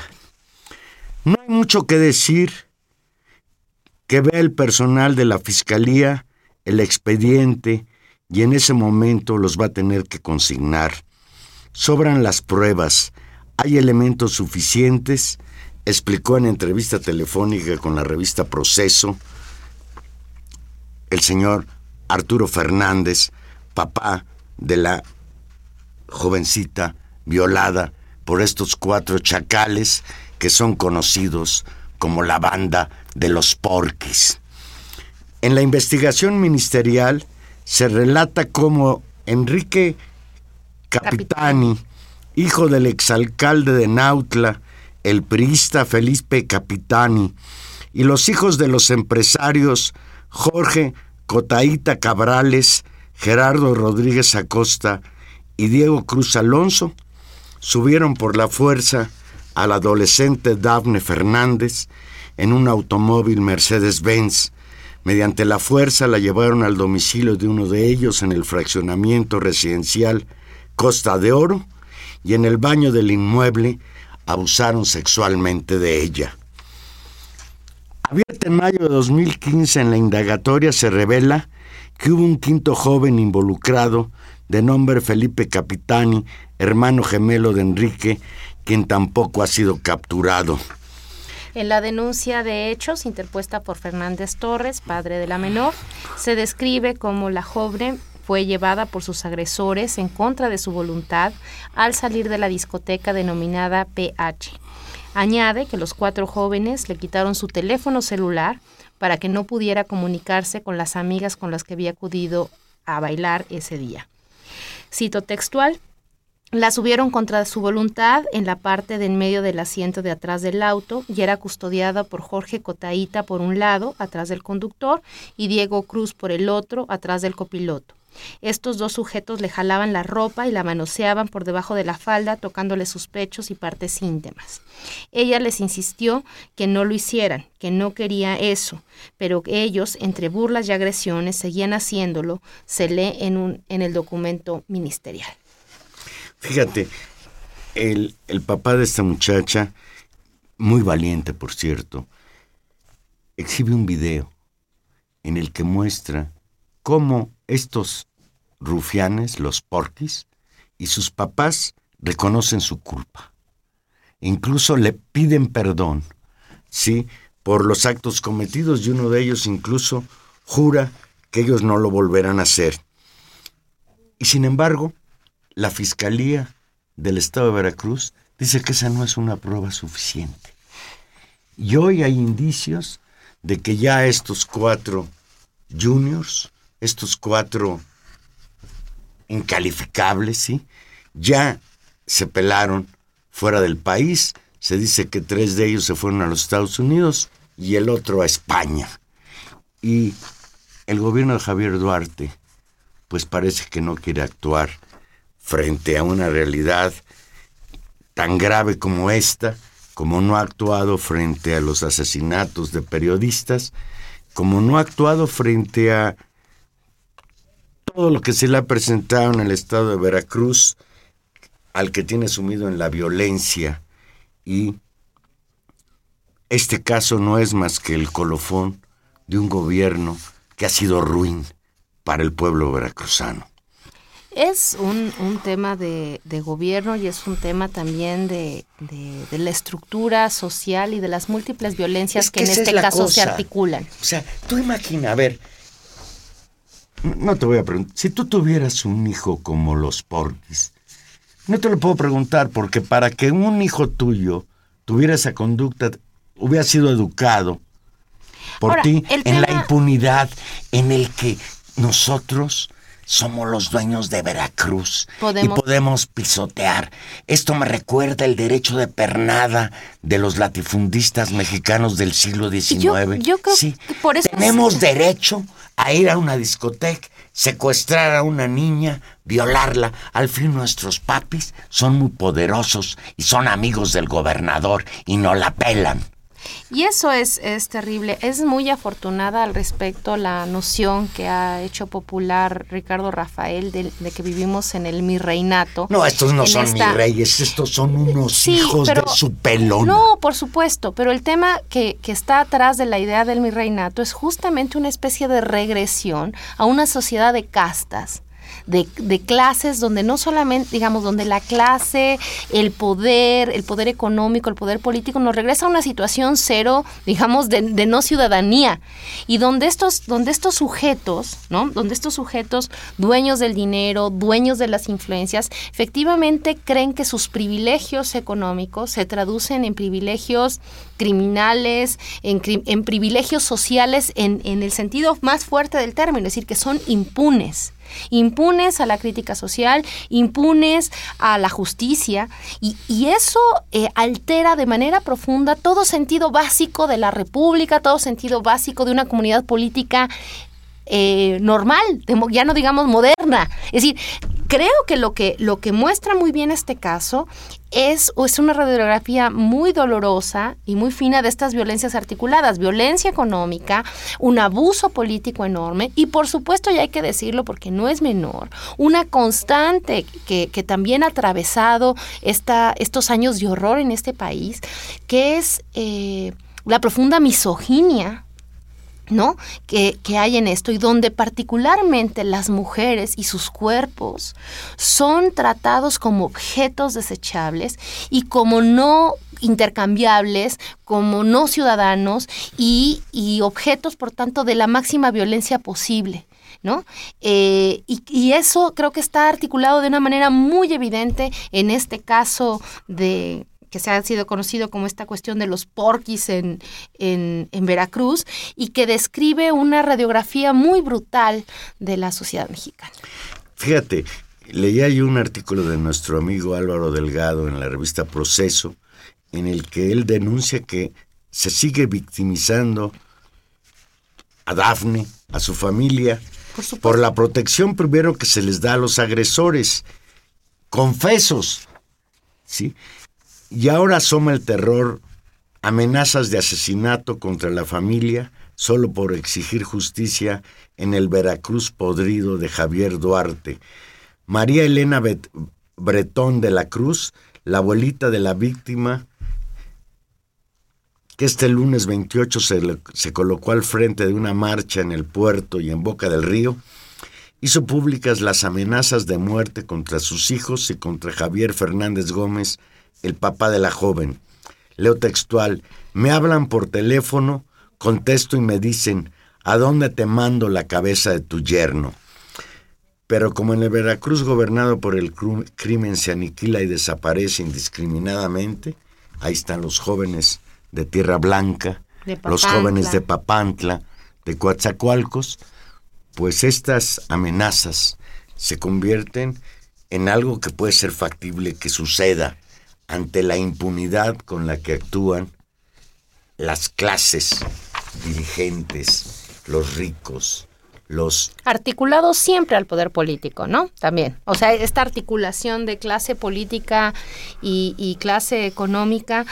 No hay mucho que decir que vea el personal de la Fiscalía el expediente y en ese momento los va a tener que consignar. Sobran las pruebas, hay elementos suficientes, explicó en entrevista telefónica con la revista Proceso el señor Arturo Fernández, papá de la jovencita violada por estos cuatro chacales que son conocidos como la banda de los porquis. En la investigación ministerial se relata cómo Enrique Capitani, hijo del exalcalde de Nautla, el priista Felipe Capitani, y los hijos de los empresarios Jorge Cotaíta Cabrales, Gerardo Rodríguez Acosta y Diego Cruz Alonso, subieron por la fuerza al adolescente Dafne Fernández en un automóvil Mercedes-Benz. Mediante la fuerza la llevaron al domicilio de uno de ellos en el fraccionamiento residencial Costa de Oro y en el baño del inmueble abusaron sexualmente de ella. Abierta en mayo de 2015 en la indagatoria se revela que hubo un quinto joven involucrado de nombre Felipe Capitani, hermano gemelo de Enrique, quien tampoco ha sido capturado. En la denuncia de hechos interpuesta por Fernández Torres, padre de la menor, se describe como la joven fue llevada por sus agresores en contra de su voluntad al salir de la discoteca denominada PH. Añade que los cuatro jóvenes le quitaron su teléfono celular para que no pudiera comunicarse con las amigas con las que había acudido a bailar ese día. Cito textual, la subieron contra su voluntad en la parte de en medio del asiento de atrás del auto y era custodiada por Jorge Cotaíta por un lado, atrás del conductor, y Diego Cruz por el otro, atrás del copiloto. Estos dos sujetos le jalaban la ropa y la manoseaban por debajo de la falda, tocándole sus pechos y partes íntimas. Ella les insistió que no lo hicieran, que no quería eso, pero ellos, entre burlas y agresiones, seguían haciéndolo, se lee en, un, en el documento ministerial. Fíjate, el, el papá de esta muchacha, muy valiente por cierto, exhibe un video en el que muestra cómo estos rufianes, los porquis, y sus papás reconocen su culpa. Incluso le piden perdón, ¿sí? Por los actos cometidos y uno de ellos incluso jura que ellos no lo volverán a hacer. Y sin embargo, la Fiscalía del Estado de Veracruz dice que esa no es una prueba suficiente. Y hoy hay indicios de que ya estos cuatro juniors, estos cuatro incalificables, ¿sí? Ya se pelaron fuera del país. Se dice que tres de ellos se fueron a los Estados Unidos y el otro a España. Y el gobierno de Javier Duarte, pues parece que no quiere actuar frente a una realidad tan grave como esta, como no ha actuado frente a los asesinatos de periodistas, como no ha actuado frente a todo lo que se le ha presentado en el estado de Veracruz, al que tiene sumido en la violencia y este caso no es más que el colofón de un gobierno que ha sido ruin para el pueblo veracruzano. Es un, un tema de, de, gobierno y es un tema también de, de, la estructura social y de las múltiples violencias que, en este caso se articulan. O sea, tú imagina, a ver, no te voy a preguntar, si tú tuvieras un hijo como los porquis, no te lo puedo preguntar porque para que un hijo tuyo tuviera esa conducta, hubiera sido educado por ti en la impunidad en el que nosotros somos los dueños de Veracruz y podemos pisotear. Esto me recuerda el derecho de pernada de los latifundistas mexicanos del siglo XIX. Yo, creo que por eso tenemos derecho a ir a una discoteca, secuestrar a una niña, violarla. Al fin nuestros papis son muy poderosos y son amigos del gobernador y no la pelan. Y eso es, es terrible. Es muy afortunada al respecto la noción que ha hecho popular Ricardo Rafael de, que vivimos en el mi reinato. No, estos no son mis reyes, estos son unos hijos de su pelón. No, por supuesto, pero el tema que, que está atrás de la idea del mi reinato es justamente una especie de regresión a una sociedad de castas de, de, clases donde no solamente, digamos, donde la clase, el poder, el poder económico, el poder político nos regresa a una situación cero, digamos, de, de no ciudadanía. Y donde estos, donde estos sujetos, ¿no? Donde estos sujetos, dueños del dinero, dueños de las influencias, efectivamente creen que sus privilegios económicos se traducen en privilegios criminales, en, en privilegios sociales en, en el sentido más fuerte del término, es decir, que son impunes impunes a la crítica social, impunes a la justicia, y, eso eh, altera de manera profunda todo sentido básico de la República, todo sentido básico de una comunidad política eh, normal, ya no digamos moderna. Es decir, creo que lo que, lo que muestra muy bien este caso es, es una radiografía muy dolorosa y muy fina de estas violencias articuladas, violencia económica, un abuso político enorme y por supuesto, ya hay que decirlo porque no es menor, una constante que, que también ha atravesado esta, estos años de horror en este país, que es eh, la profunda misoginia ¿no? Que, que, hay en esto y donde particularmente las mujeres y sus cuerpos son tratados como objetos desechables y como no intercambiables, como no ciudadanos y, y objetos, por tanto, de la máxima violencia posible. ¿No? Eh, y, y, eso creo que está articulado de una manera muy evidente en este caso de, que se ha sido conocido como esta cuestión de los porquis en, en, Veracruz y que describe una radiografía muy brutal de la sociedad mexicana. Fíjate, leí ahí un artículo de nuestro amigo Álvaro Delgado en la revista Proceso, en el que él denuncia que se sigue victimizando a Dafne, a su familia, por, por, la protección primero que se les da a los agresores, confesos, ¿sí? Y ahora asoma el terror, amenazas de asesinato contra la familia solo por exigir justicia en el Veracruz podrido de Javier Duarte. María Elena Bretón de la Cruz, la abuelita de la víctima, que este lunes 28 se, se colocó al frente de una marcha en el puerto y en Boca del Río, hizo públicas las amenazas de muerte contra sus hijos y contra Javier Fernández Gómez, el papá de la joven. Leo textual, me hablan por teléfono, contesto y me dicen, ¿a dónde te mando la cabeza de tu yerno? Pero como en el Veracruz gobernado por el crimen se aniquila y desaparece indiscriminadamente, ahí están los jóvenes de Tierra Blanca, los jóvenes de Papantla, de Coatzacoalcos, pues estas amenazas se convierten en algo que puede ser factible que suceda ante la impunidad con la que actúan las clases dirigentes, los ricos, los... Articulados siempre al poder político, ¿no? También. O sea, esta articulación de clase política y, clase económica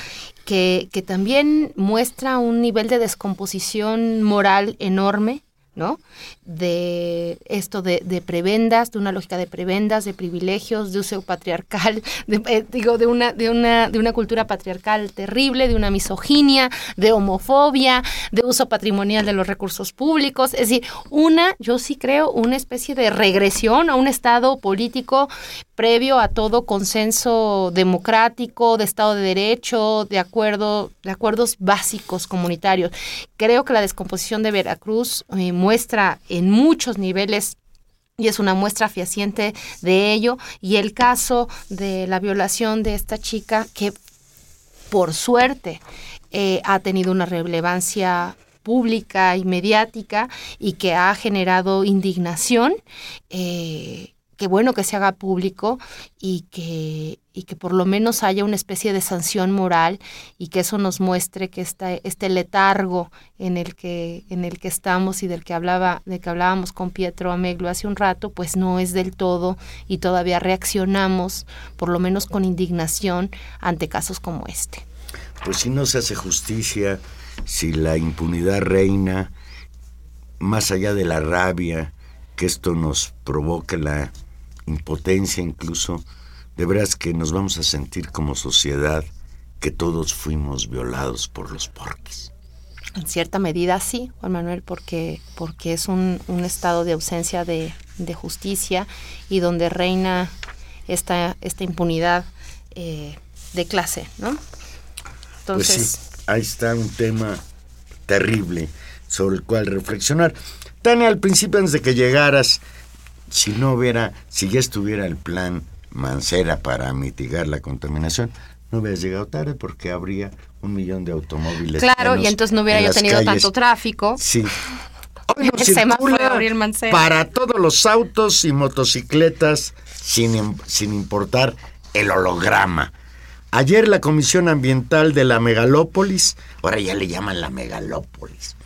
que, que también muestra un nivel de descomposición moral enorme ¿no? De esto de, de, prebendas, de una lógica de prebendas, de privilegios, de uso patriarcal, de, eh, digo, de una, de, una, de una cultura patriarcal terrible, de una misoginia, de homofobia, de uso patrimonial de los recursos públicos. Es decir, una, yo sí creo, una especie de regresión a un estado político previo a todo consenso democrático, de Estado de Derecho, de acuerdo, de acuerdos básicos comunitarios. Creo que la descomposición de Veracruz eh, muestra en muchos niveles y es una muestra fehaciente de ello. Y el caso de la violación de esta chica, que por suerte eh, ha tenido una relevancia pública y mediática y que ha generado indignación, eh, qué bueno que se haga público y que, y que por lo menos haya una especie de sanción moral y que eso nos muestre que esta, este letargo en el que en el que estamos y del que hablaba de que hablábamos con Pietro Ameglo hace un rato pues no es del todo y todavía reaccionamos por lo menos con indignación ante casos como este. Pues si no se hace justicia si la impunidad reina más allá de la rabia que esto nos provoca la impotencia incluso, de veras que nos vamos a sentir como sociedad que todos fuimos violados por los porquis. En cierta medida sí, Juan Manuel, porque, porque es un, un estado de ausencia de, de, justicia y donde reina esta, esta impunidad eh, de clase, ¿no? Entonces, pues sí, ahí está un tema terrible sobre el cual reflexionar. Tania, al principio, antes de que llegaras, si no hubiera, si ya estuviera el plan Mancera para mitigar la contaminación, no hubieras llegado tarde porque habría un millón de automóviles. Claro, y entonces no hubiera yo tenido calles. tanto tráfico. Sí. Hoy no circula para todos los autos y motocicletas sin, sin importar el holograma. Ayer la Comisión Ambiental de la Megalópolis, ahora ya le llaman la Megalópolis,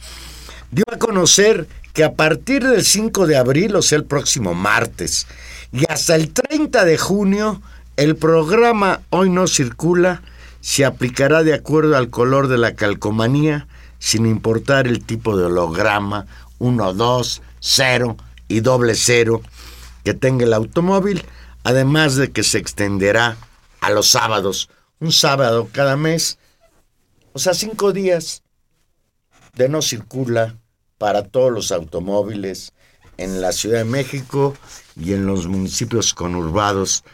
dio a conocer que a partir del 5 de abril, o sea, el próximo martes, y hasta el 30 de junio, el programa Hoy no circula se aplicará de acuerdo al color de la calcomanía, sin importar el tipo de holograma 1, 2, 0 y doble cero que tenga el automóvil, además de que se extenderá a los sábados, un sábado cada mes, o sea, cinco días de no circula para todos los automóviles en la Ciudad de México y en los municipios conurbados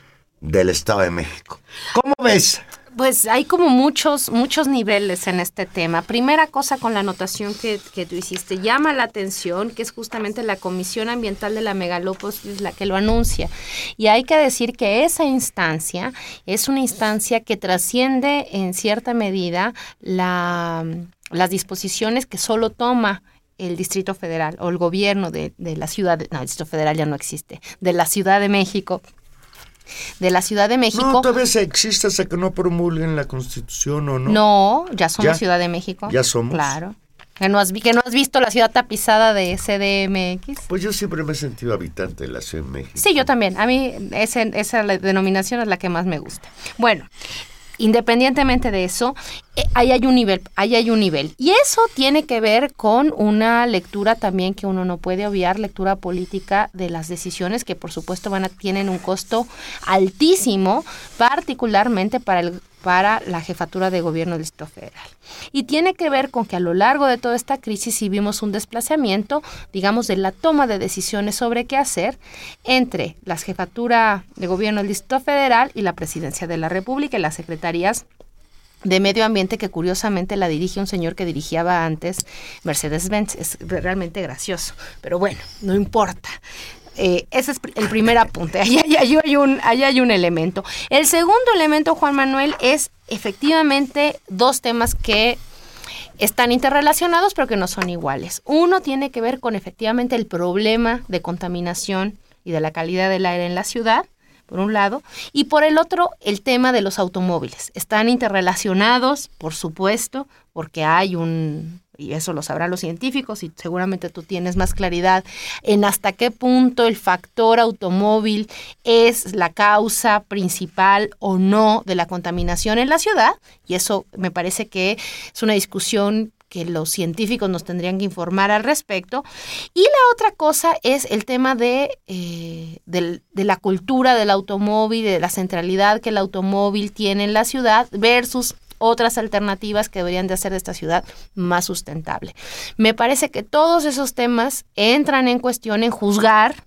del Estado de México. ¿Cómo ves? Pues hay como muchos, muchos niveles en este tema. Primera cosa con la anotación que, que, tú hiciste, llama la atención que es justamente la Comisión Ambiental de la Megalópolis la que lo anuncia. Y hay que decir que esa instancia es una instancia que trasciende en cierta medida la, las disposiciones que solo toma el Distrito Federal o el gobierno de, de la ciudad, de, no, el Distrito Federal ya no existe, de la Ciudad de México de la Ciudad de México. No, todavía existe hasta que no promulguen la Constitución o no. No, ya somos ¿Ya? Ciudad de México. Ya somos. Claro. Que no, has, que no has visto la ciudad tapizada de CDMX. Pues yo siempre me he sentido habitante de la Ciudad de México. Sí, yo también. A mí ese, esa denominación es la que más me gusta. Bueno, independientemente de eso, eh, ahí hay un nivel, ahí hay un nivel. Y eso tiene que ver con una lectura también que uno no puede obviar, lectura política de las decisiones que por supuesto van a, tienen un costo altísimo, particularmente para el para la jefatura de gobierno del Distrito Federal. Y tiene que ver con que a lo largo de toda esta crisis sí vimos un desplazamiento, digamos, de la toma de decisiones sobre qué hacer entre la jefatura de gobierno del Distrito Federal y la presidencia de la República y las secretarías de medio ambiente que curiosamente la dirige un señor que dirigía antes Mercedes-Benz. Es realmente gracioso, pero bueno, no importa. Eh, ese es el primer apunte. Ahí, hay un, ahí hay un elemento. El segundo elemento, Juan Manuel, es efectivamente dos temas que están interrelacionados pero que no son iguales. Uno tiene que ver con efectivamente el problema de contaminación y de la calidad del aire en la ciudad, por un lado, y por el otro el tema de los automóviles. Están interrelacionados, por supuesto, porque hay un, y eso lo sabrán los científicos y seguramente tú tienes más claridad en hasta qué punto el factor automóvil es la causa principal o no de la contaminación en la ciudad y eso me parece que es una discusión que los científicos nos tendrían que informar al respecto. Y la otra cosa es el tema de, eh, de la cultura del automóvil, de la centralidad que el automóvil tiene en la ciudad versus otras alternativas que deberían de hacer de esta ciudad más sustentable. Me parece que todos esos temas entran en cuestión en juzgar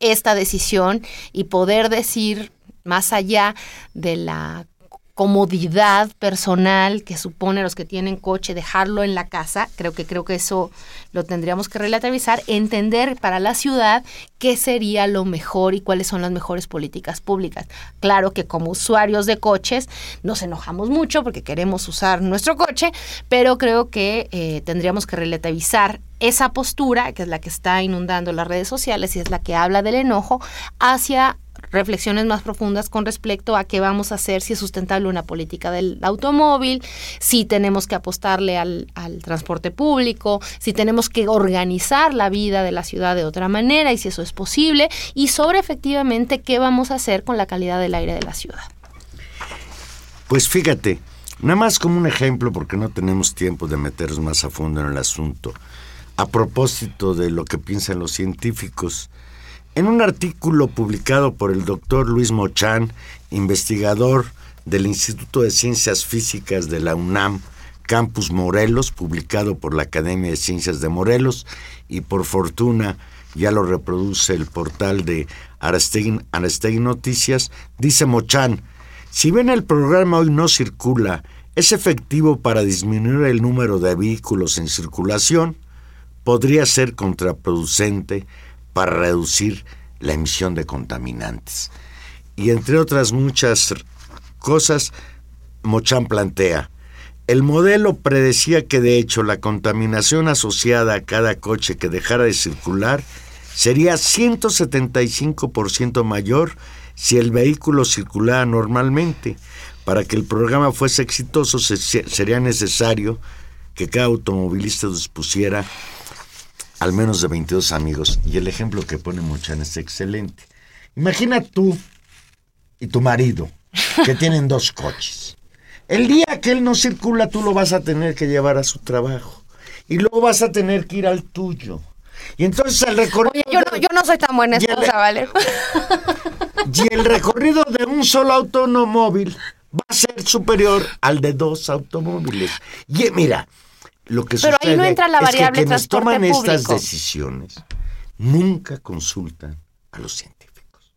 esta decisión y poder decir más allá de la comodidad personal que supone los que tienen coche dejarlo en la casa, creo que creo que eso lo tendríamos que relativizar, entender para la ciudad qué sería lo mejor y cuáles son las mejores políticas públicas. Claro que como usuarios de coches nos enojamos mucho porque queremos usar nuestro coche, pero creo que eh, tendríamos que relativizar esa postura, que es la que está inundando las redes sociales y es la que habla del enojo, hacia reflexiones más profundas con respecto a qué vamos a hacer, si es sustentable una política del automóvil, si tenemos que apostarle al, transporte público, si tenemos que organizar la vida de la ciudad de otra manera y si eso es posible, y sobre efectivamente qué vamos a hacer con la calidad del aire de la ciudad. Pues fíjate, nada más como un ejemplo, porque no tenemos tiempo de meternos más a fondo en el asunto, a propósito de lo que piensan los científicos, en un artículo publicado por el doctor Luis Mochán, investigador del Instituto de Ciencias Físicas de la UNAM, Campus Morelos, publicado por la Academia de Ciencias de Morelos, y por fortuna ya lo reproduce el portal de Arastegui, Noticias, dice Mochán, si bien el programa hoy no circula, es efectivo para disminuir el número de vehículos en circulación, podría ser contraproducente para reducir la emisión de contaminantes. Y entre otras muchas cosas, Mochán plantea, el modelo predecía que de hecho la contaminación asociada a cada coche que dejara de circular sería 175% mayor si el vehículo circulara normalmente. Para que el programa fuese exitoso sería necesario que cada automovilista dispusiera al menos de 22 amigos. Y el ejemplo que pone Mochan es excelente. Imagina tú y tu marido, que tienen dos coches. El día que él no circula, tú lo vas a tener que llevar a su trabajo. Y luego vas a tener que ir al tuyo. Y entonces el recorrido... yo, no, yo no soy tan buena esposa, ¿vale? Y el recorrido de un solo automóvil va a ser superior al de dos automóviles. Y mira, lo que Pero ahí no entra la variable es que quienes toman estas decisiones nunca consultan a los científicos.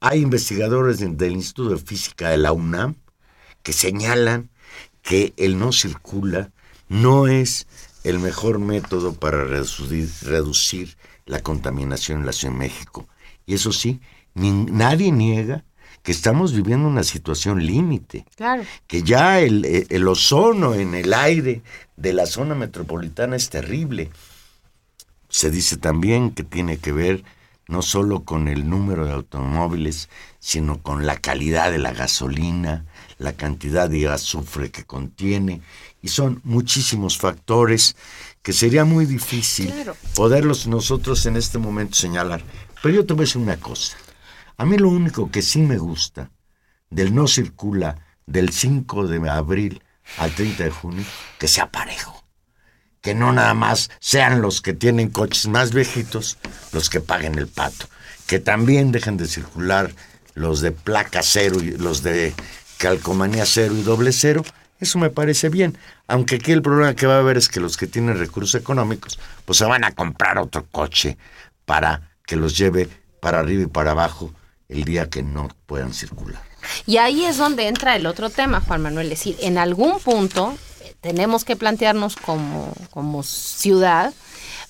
Hay investigadores del Instituto de Física de la UNAM que señalan que el no circula no es el mejor método para reducir, reducir la contaminación en la Ciudad de México. Y eso sí, nadie niega que estamos viviendo una situación límite. Claro. Que ya el, eh, el, ozono en el aire de la zona metropolitana es terrible. Se dice también que tiene que ver no solo con el número de automóviles, sino con la calidad de la gasolina, la cantidad de azufre que contiene, y son muchísimos factores que sería muy difícil poderlos nosotros en este momento señalar. Pero yo te voy a decir una cosa. A mí lo único que sí me gusta del no circula del 5 de abril al 30 de junio, que sea parejo. Que no nada más sean los que tienen coches más viejitos los que paguen el pato. Que también dejen de circular los de placa cero y los de calcomanía cero y doble cero. Eso me parece bien. Aunque aquí el problema que va a haber es que los que tienen recursos económicos, pues se van a comprar otro coche para que los lleve para arriba y para abajo el día que no puedan circular. Y ahí es donde entra el otro tema, Juan Manuel, es decir, en algún punto eh, tenemos que plantearnos como, como ciudad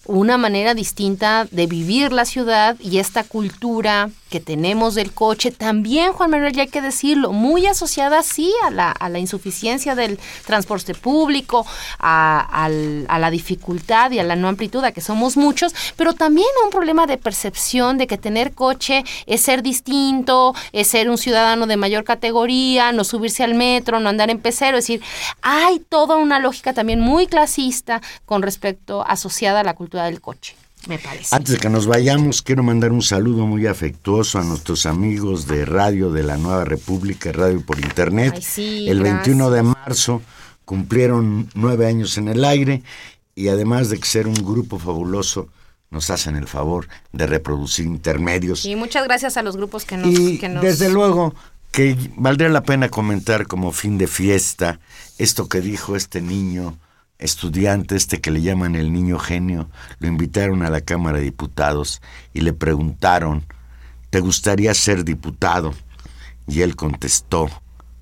una manera distinta de vivir la ciudad y esta cultura que tenemos del coche, también, Juan Manuel, ya hay que decirlo, muy asociada sí a la, a la insuficiencia del transporte público, a, la dificultad y a la no amplitud, a que somos muchos, pero también a un problema de percepción de que tener coche es ser distinto, es ser un ciudadano de mayor categoría, no subirse al metro, no andar en pecero, es decir, hay toda una lógica también muy clasista con respecto asociada a la cultura del coche. Me parece. Antes de que nos vayamos, quiero mandar un saludo muy afectuoso a nuestros amigos de Radio de la Nueva República, Radio por Internet. el 21 de marzo cumplieron nueve años en el aire y además de ser un grupo fabuloso, nos hacen el favor de reproducir intermedios. Y muchas gracias a los grupos que nos... Y que nos... desde luego que valdría la pena comentar como fin de fiesta esto que dijo este niño estudiante, este que le llaman el niño genio, lo invitaron a la Cámara de Diputados y le preguntaron, ¿te gustaría ser diputado? Y él contestó,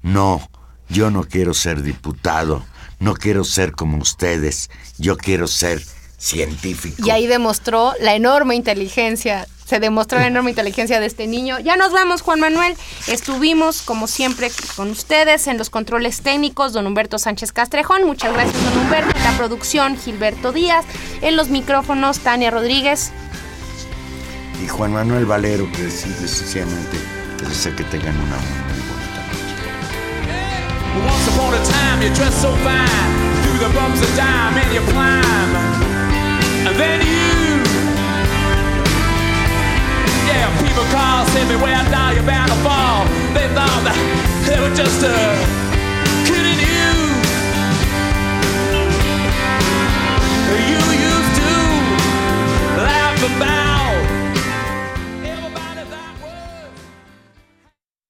no, yo no quiero ser diputado, no quiero ser como ustedes, yo quiero ser científico. Y ahí demostró la enorme inteligencia, se demostró la enorme inteligencia de este niño. Ya nos vamos, Juan Manuel. Estuvimos, como siempre, con ustedes en los controles técnicos, don Humberto Sánchez Castrejón. Muchas gracias, don Humberto. En la producción, Gilberto Díaz. En los micrófonos, Tania Rodríguez. Y Juan Manuel Valero, que decide sencillamente que desea que tengan una muy, bonita noche. Once upon a time you dressed so fine Through the bumps of time and you climb And then you Yeah, people call, send me where I die, you're bound to fall. They thought that they were just a kidding you. You used to laugh about.